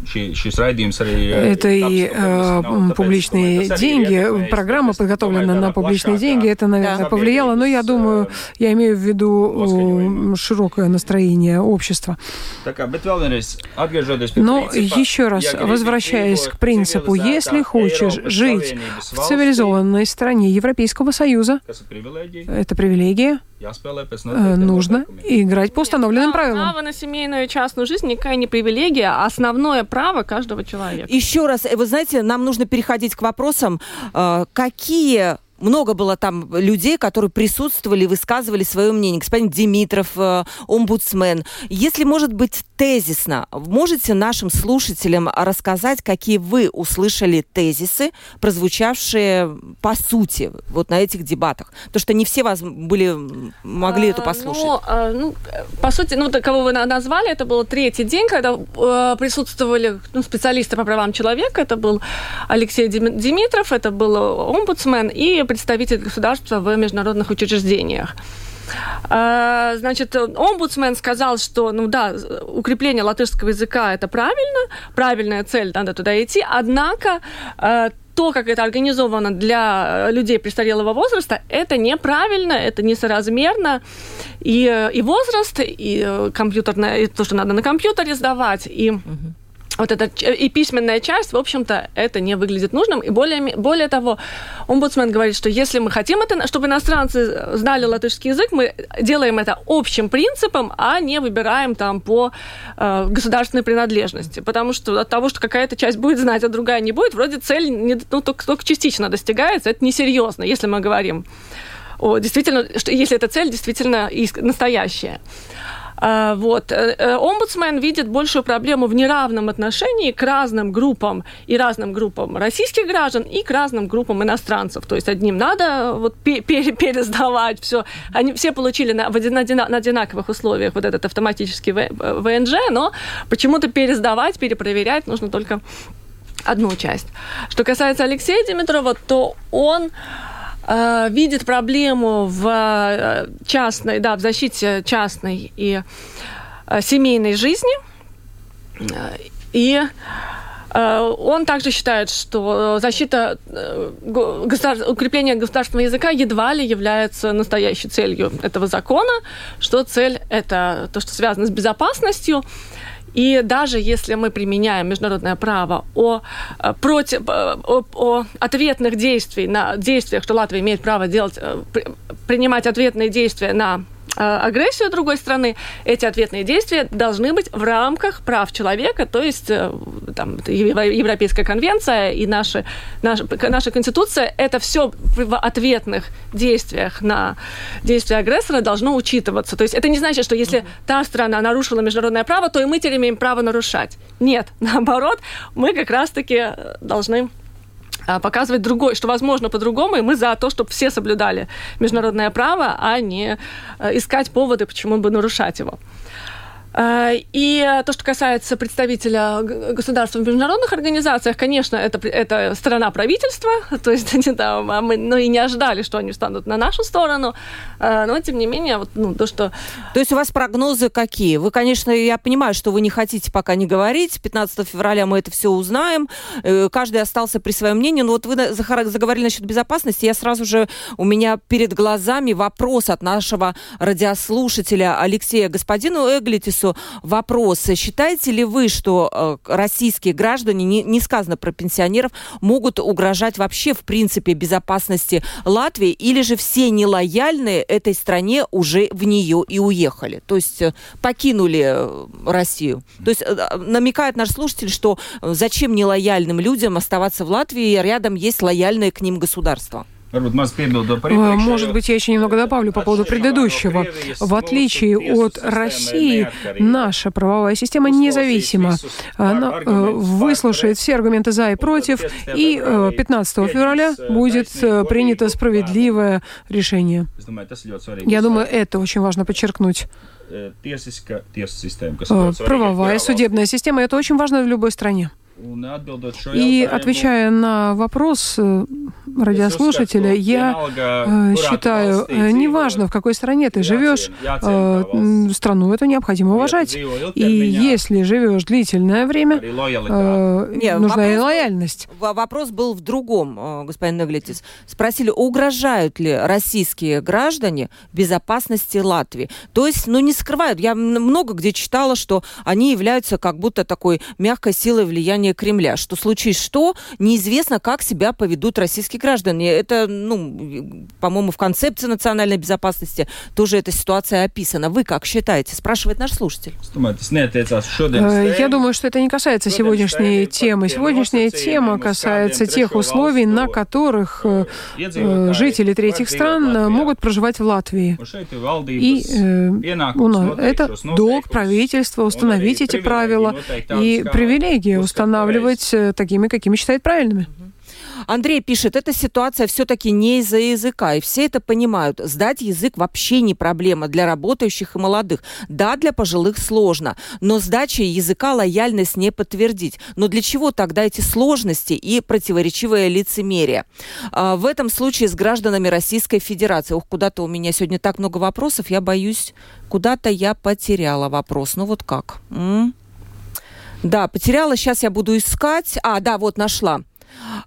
šī, šis raidījums arī...
Это и э, публичные деньги, программа подготовлена на публичные деньги, это, наверное, повлияло, но я думаю, я имею в виду широкое настроение общества. Но еще раз, возвращаясь к принципу, если хочешь жить в цивилизованной стране Европейского Союза, это привилегия, Э, нужно играть по установленным правилам.
Право на семейную и частную жизнь никакая не привилегия, а основное право каждого человека.
Еще раз, э, вы знаете, нам нужно переходить к вопросам, э, какие много было там людей, которые присутствовали, высказывали свое мнение. Господин Димитров, э, омбудсмен. Если, может быть, тезисно, можете нашим слушателям рассказать, какие вы услышали тезисы, прозвучавшие по сути вот на этих дебатах? Потому что не все вас были, могли а, это послушать.
Ну, а, ну, по сути, ну, кого вы назвали, это был третий день, когда э, присутствовали ну, специалисты по правам человека. Это был Алексей Димитров, это был омбудсмен и представитель государства в международных учреждениях. А, значит, омбудсмен сказал, что, ну да, укрепление латышского языка это правильно, правильная цель, надо туда идти, однако а, то, как это организовано для людей престарелого возраста, это неправильно, это несоразмерно. И, и возраст, и компьютерное, и то, что надо на компьютере сдавать, и... Угу вот эта и письменная часть, в общем-то, это не выглядит нужным. И более, более того, омбудсмен говорит, что если мы хотим, это, чтобы иностранцы знали латышский язык, мы делаем это общим принципом, а не выбираем там по э, государственной принадлежности. Потому что от того, что какая-то часть будет знать, а другая не будет, вроде цель не, ну, только, только частично достигается, это несерьезно, если мы говорим о, действительно, что, если эта цель действительно настоящая. А, вот. Э, э, омбудсмен видит большую проблему в неравном отношении к разным группам и разным группам российских граждан и к разным группам иностранцев. То есть одним надо вот пересдавать все. Они все получили на, на одинаковых условиях вот этот автоматический ВНЖ, но почему-то пересдавать, перепроверять нужно только одну часть. Что касается Алексея Димитрова, то он Э, видит проблему в э, частной, да, в защите частной и э, семейной жизни. И он также считает, что защита, укрепление государственного языка едва ли является настоящей целью этого закона, что цель – это то, что связано с безопасностью, и даже если мы применяем международное право о, э, против, э, о, о ответных действиях, на действиях, что Латвия имеет право делать, э, принимать ответные действия на агрессию другой страны, эти ответные действия должны быть в рамках прав человека, то есть э, там, Европейская конвенция и наша, наша, наша Конституция, это все в ответных действиях на действия агрессора должно учитываться. То есть это не значит, что если та страна нарушила международное право, то и мы теперь имеем право нарушать. Нет, наоборот, мы как раз-таки должны показывать другой, что возможно по-другому, и мы за то, чтобы все соблюдали международное право, а не искать поводы, почему бы нарушать его. Э, и то, что касается представителя государства в международных организациях, конечно, это, это сторона правительства, то есть они там, а мы ну, и не ожидали, что они встанут на нашу сторону, э, но тем не менее, вот, ну, то, что...
То есть у вас прогнозы какие? Вы, конечно, я понимаю, что вы не хотите пока не говорить, 15 февраля мы это все узнаем, э, каждый остался при своем мнении, но вот вы заговорили насчет безопасности, я сразу же, у меня перед глазами вопрос от нашего радиослушателя Алексея. Господину Эглитису, сразу вопрос. Считаете ли вы, что э, российские граждане, не, не сказано про пенсионеров, могут угрожать вообще в принципе безопасности Латвии, или же все нелояльные этой стране уже в нее и уехали? То есть э, покинули э, Россию. То есть намекает наш слушатель, что зачем нелояльным людям оставаться в Латвии, рядом есть лояльное к ним государство?
Может быть, я еще немного добавлю по поводу предыдущего. В отличие от России, наша правовая система независима. Она э, выслушает все аргументы за и против, и 15 э, февраля будет э, принято справедливое решение. Я думаю, это очень важно подчеркнуть. Правовая судебная система – это очень важно в любой стране. И отвечая на вопрос э, радиослушателя, я э, считаю, э, неважно, в какой стране ты живешь, страну эту необходимо уважать. И если живешь длительное время, нужна и лояльность.
Вопрос был в другом, господин Неглитис. Спросили, угрожают ли российские граждане безопасности Латвии? То есть, ну, не скрывают. Я много где читала, что они являются как будто такой мягкой силой влияния влияние Кремля, что случись что, неизвестно, как себя поведут российские граждане. Это, ну, по-моему, в концепции национальной безопасности тоже эта ситуация описана. Вы как считаете? Спрашивает наш слушатель.
Э, я думаю, что это не касается сегодняшней темы. Сегодняшняя тема касается тех условий, на которых э, э, жители третьих стран могут проживать в Латвии. И нас это долг правительства установить эти правила и привилегия устанавливать устанавливать э, такими, какими считает правильными.
Андрей пишет, эта ситуация все-таки не из-за языка, и все это понимают. Сдать язык вообще не проблема для работающих и молодых. Да, для пожилых сложно, но сдача языка лояльность не подтвердить. Но для чего тогда эти сложности и противоречивое лицемерие? А, в этом случае с гражданами Российской Федерации. Ух, куда-то у меня сегодня так много вопросов, я боюсь, куда-то я потеряла вопрос. Ну вот как? М? Да, потеряла. Сейчас я буду искать. А, да, вот нашла.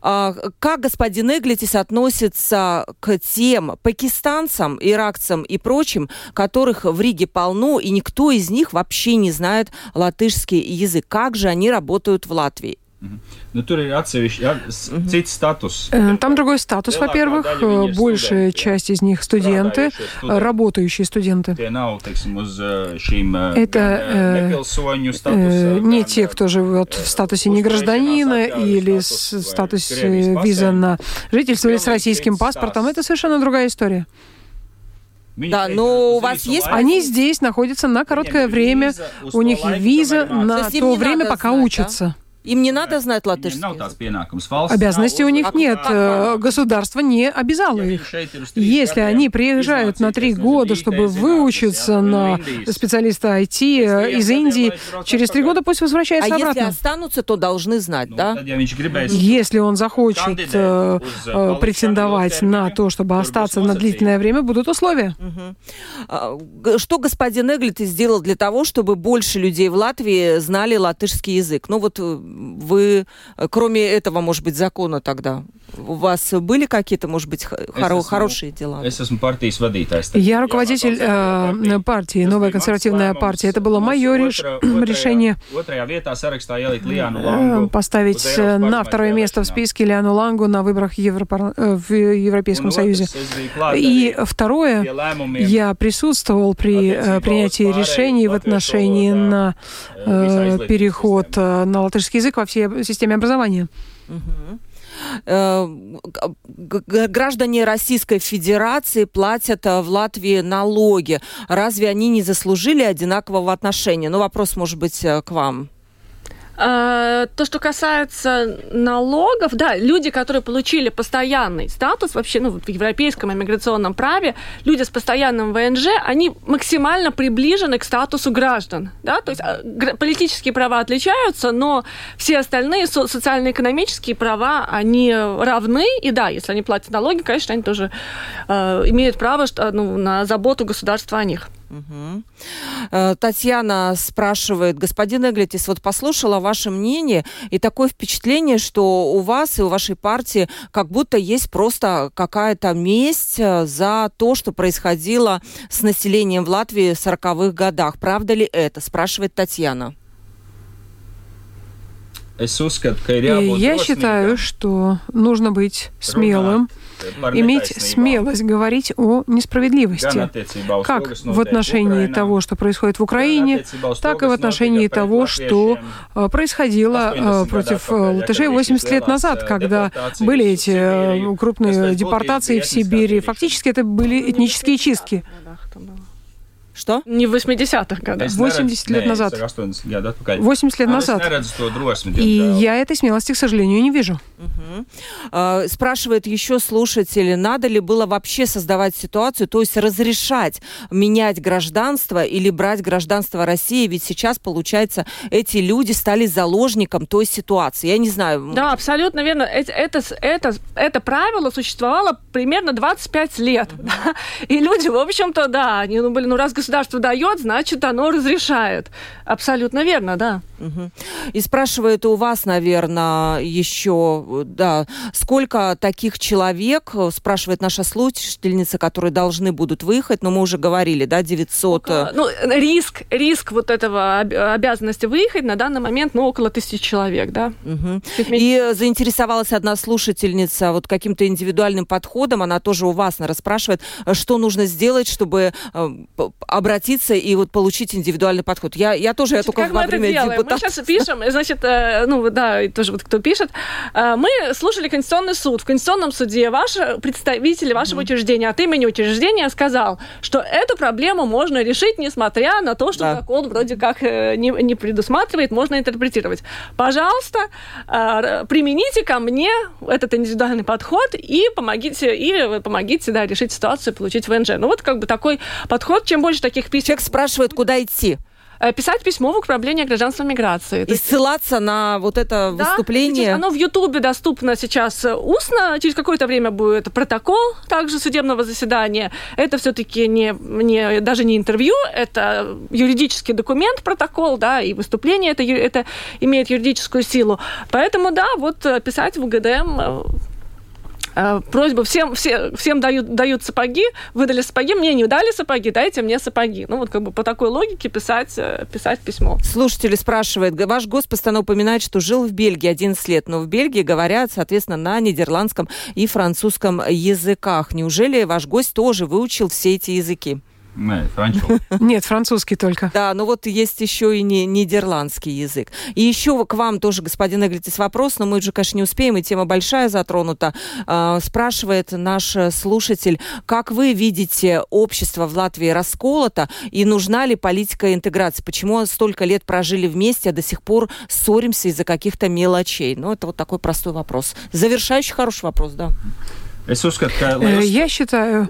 А, как господин Эглитис относится к тем пакистанцам, иракцам и прочим, которых в Риге полно, и никто из них вообще не знает латышский язык? Как же они работают в Латвии?
Ну, ir atsevišķi, ja, cits
статус. Э, там другой статус, во-первых. Большая часть из них студенты, работающие студенты. Это не те, кто живет в статусе не гражданина или в статусе виза на жительство или с российским паспортом. Это совершенно другая история.
Да, но у вас есть...
Они здесь находятся на короткое время, у них виза на то время, пока учатся.
Им не надо знать латышский.
Обязанностей у них нет. Э, государство не обязало их. Если они приезжают на три года, чтобы выучиться на специалиста IT э, из Индии, через три года пусть возвращаются
а
обратно.
А если останутся, то должны знать, да?
Если он захочет э, э, претендовать на то, чтобы остаться на длительное время, будут условия.
Что господин Эглит сделал для того, чтобы больше людей в Латвии знали латышский язык? Ну вот вы, э, кроме этого, может быть, закона тогда, у вас были какие-то, может быть, хоро- хорошие дела?
Я руководитель э, партии, новая консервативная партия. Это было мое реш... решение. э, поставить на второе место в списке Лиану Лангу на выборах Европар... Э, в Европейском Союзе. И второе, я присутствовал при принятии решений в отношении на э, переход на латышский язык во всей системе образования.
Э, граждане Российской Федерации платят э, в Латвии налоги. Разве они не заслужили одинакового отношения? Ну, вопрос может быть э, к вам.
А, то, что касается налогов, да, люди, которые получили постоянный статус вообще, ну, в европейском иммиграционном праве, люди с постоянным ВНЖ, они максимально приближены к статусу граждан, да, то есть а, политические права отличаются, но все остальные со- социально-экономические права, они равны, и да, если они платят налоги, конечно, они тоже э, имеют право ну, на заботу государства о них.
Угу. Татьяна спрашивает, господин Эглитис, вот послушала ваше мнение, и такое впечатление, что у вас и у вашей партии как будто есть просто какая-то месть э, за то, что происходило с населением в Латвии в 40-х годах. Правда ли это? Спрашивает Татьяна.
Я считаю, что нужно быть смелым, иметь смелость говорить о несправедливости, как в отношении того, что происходит в Украине, так и в отношении того, что э, происходило э, против э, латышей 80 лет назад, когда были эти крупные депортации в Сибири. Фактически это были этнические чистки.
Что?
Не в 80-х годах.
80 лет назад. 80 лет назад. И я этой смелости, к сожалению, не вижу.
Угу. Спрашивает еще слушатель, надо ли было вообще создавать ситуацию, то есть разрешать менять гражданство или брать гражданство России, ведь сейчас, получается, эти люди стали заложником той ситуации. Я не знаю.
Да, абсолютно верно. Это, это, это, это правило существовало примерно 25 лет. Угу. И люди, в общем-то, да, они ну, были, ну раз государство дает, значит, оно разрешает. Абсолютно верно, да.
Угу. И спрашивают у вас, наверное, еще, да, сколько таких человек, спрашивает наша слушательница, которые должны будут выехать, но мы уже говорили, да, 900... Около,
ну, риск, риск вот этого обязанности выехать на данный момент, ну, около тысячи человек, да.
Угу. И заинтересовалась одна слушательница вот каким-то индивидуальным подходом, она тоже у вас, наверное, спрашивает, что нужно сделать, чтобы э, обратиться и вот получить индивидуальный подход. Я, я тоже, я только как во время депутата...
Мы сейчас пишем, значит, э, ну да, тоже вот кто пишет, э, мы слушали Конституционный суд. В Конституционном суде ваш представитель вашего mm-hmm. учреждения от имени учреждения сказал, что эту проблему можно решить, несмотря на то, что да. закон вроде как э, не, не предусматривает, можно интерпретировать. Пожалуйста, примените ко мне этот индивидуальный подход и помогите, и помогите, да, решить ситуацию, получить ВНЖ. Ну вот как бы такой подход, чем больше таких писем...
Человек спрашивает, куда идти
э, писать письмо в управление гражданства миграции.
И ссылаться на вот это да, выступление.
Оно в Ютубе доступно сейчас устно. Через какое-то время будет протокол также судебного заседания. Это все-таки не, не, даже не интервью, это юридический документ, протокол, да, и выступление это, это имеет юридическую силу. Поэтому, да, вот э, писать в УГДМ э, Э, просьба всем, все, всем дают, дают сапоги, выдали сапоги, мне не дали сапоги, дайте мне сапоги. Ну, вот как бы по такой логике писать, э, писать письмо.
Слушатель спрашивает, ваш гость постоянно упоминает, что жил в Бельгии 11 лет, но в Бельгии говорят, соответственно, на нидерландском и французском языках. Неужели ваш гость тоже выучил все эти языки?
Нет, французский только.
Да, но вот есть еще и не, нидерландский язык. И еще к вам тоже, господин Эглитис, вопрос, но мы уже, конечно, не успеем, и тема большая затронута. А, спрашивает наш слушатель, как вы видите общество в Латвии расколото, и нужна ли политика интеграции? Почему столько лет прожили вместе, а до сих пор ссоримся из-за каких-то мелочей? Ну, это вот такой простой вопрос. Завершающий хороший вопрос, да.
Э, я считаю,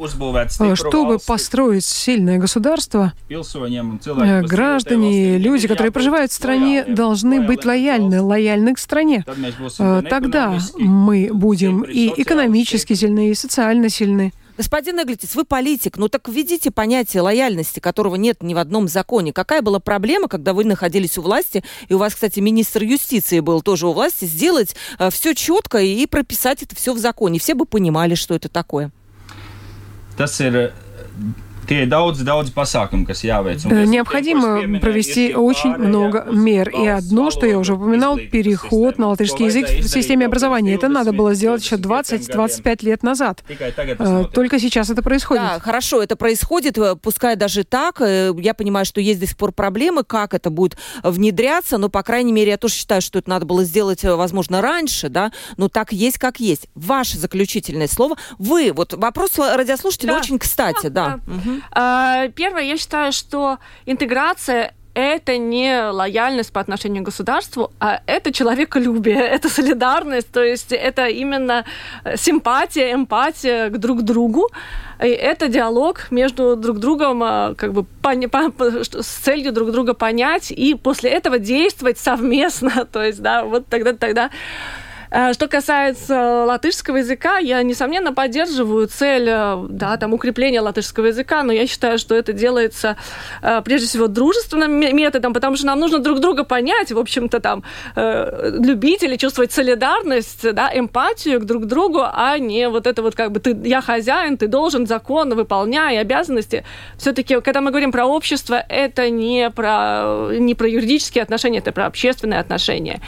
э, чтобы построить сильное государство, э, граждане, люди, которые проживают в стране, должны быть лояльны, лояльны к стране. Тогда мы будем и экономически сильны, и социально сильны.
Господин Эглитис, вы политик, ну так введите понятие лояльности, которого нет ни в одном законе. Какая была проблема, когда вы находились у власти, и у вас, кстати, министр юстиции был тоже у власти, сделать э, все четко и прописать это все в законе? Все бы понимали, что это такое.
Tie ir daudz, daudz pasākumu, kas jāveic.
Необходимо провести очень много мер. И одно, что я уже упоминал, переход на латышский язык в системе образования. Это надо было сделать еще 20-25 лет назад. Э, только сейчас это происходит.
Да, хорошо, это происходит, э, пускай даже так. Э, я понимаю, что есть до сих пор проблемы, как это будет внедряться, но, по крайней мере, я тоже считаю, что это надо было сделать, возможно, раньше, да, но так есть, как есть. Ваше заключительное слово. Вы, вот вопрос радиослушателя да. очень кстати, да. да.
Угу. Первое, я считаю, что интеграция это не лояльность по отношению к государству, а это человеколюбие, это солидарность, то есть это именно симпатия, эмпатия к друг другу. И это диалог между друг другом, а, как бы с целью друг друга понять и после этого действовать совместно. То есть, да, вот тогда, тогда Э, что касается латышского языка, я, несомненно, поддерживаю цель э, да, там, укрепления латышского языка, но я считаю, что это делается э, прежде всего дружественным методом, потому что нам нужно друг друга понять, в общем-то, там, любить или чувствовать солидарность, да, эмпатию к друг другу, а не вот это вот как бы ты, я хозяин, ты должен закон выполняй обязанности. Все-таки, когда мы говорим про общество, это не про, не про юридические отношения, это про общественные отношения.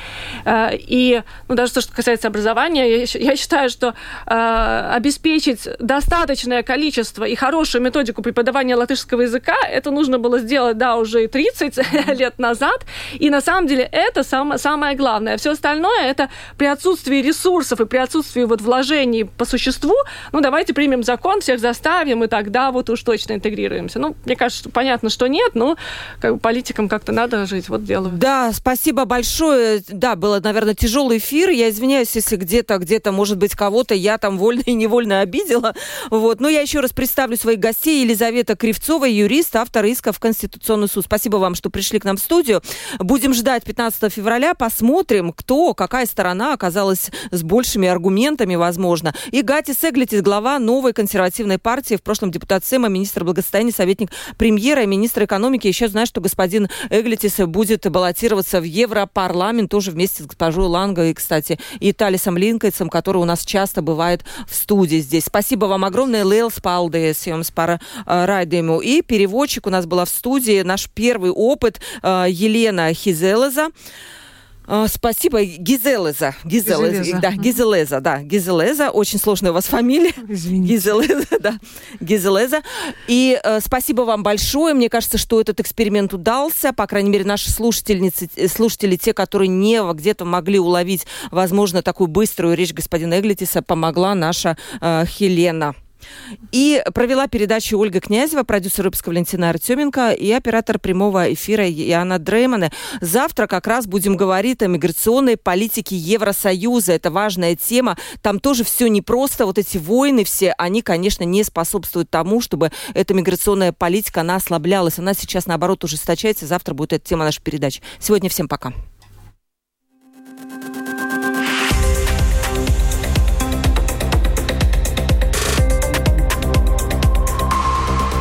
И ну, даже то, что касается образования, я считаю, что э, обеспечить достаточное количество и хорошую методику преподавания латышского языка, это нужно было сделать, да, уже 30 лет назад. И на самом деле это самое, самое главное. Все остальное это при отсутствии ресурсов и при отсутствии вот вложений по существу, ну, давайте примем закон, всех заставим, и тогда вот уж точно интегрируемся. Ну, мне кажется, понятно, что нет, но как бы политикам как-то надо жить, вот делаю.
Да, спасибо большое. Да, было, наверное, тяжелый эфир. Я извиняюсь извиняюсь, если где-то, где-то, может быть, кого-то я там вольно и невольно обидела. Вот. Но я еще раз представлю своих гостей. Елизавета Кривцова, юрист, автор иска в Конституционный суд. Спасибо вам, что пришли к нам в студию. Будем ждать 15 февраля. Посмотрим, кто, какая сторона оказалась с большими аргументами, возможно. И Гати Сеглитис, глава новой консервативной партии, в прошлом депутат Сэма, министр благосостояния, советник премьера и министр экономики. Еще знаю, что господин Эглитис будет баллотироваться в Европарламент тоже вместе с госпожой Ланго. кстати, и Талисом Линкольцем, который у нас часто бывает в студии здесь. Спасибо вам огромное, Лейлс Палдес, jums par raidījumu. И переводчик у нас была в студии, наш первый опыт, э, Елена Хизелеза. А, спасибо, Гизелеза. Гизелеза, Гизелеза. Да, Гизелеза, да, Гизелеза. Очень сложная у вас фамилия.
Извините.
Гизелеза, да, Гизелеза. И э, спасибо вам большое. Мне кажется, что этот эксперимент удался. По крайней мере, наши слушательницы, э, слушатели, те, которые не где-то могли уловить, возможно, такую быструю речь господина Эглитиса, помогла наша э, Хелена. И провела передачу Ольга Князева, продюсер выпуска Валентина Артеменко и оператор прямого эфира Яна Дреймана. Завтра как раз будем говорить о миграционной политике Евросоюза. Это важная тема. Там тоже все непросто. Вот эти войны все, они, конечно, не способствуют тому, чтобы эта миграционная политика, она ослаблялась. Она сейчас, наоборот, ужесточается. Завтра будет эта тема нашей передачи. Сегодня всем пока.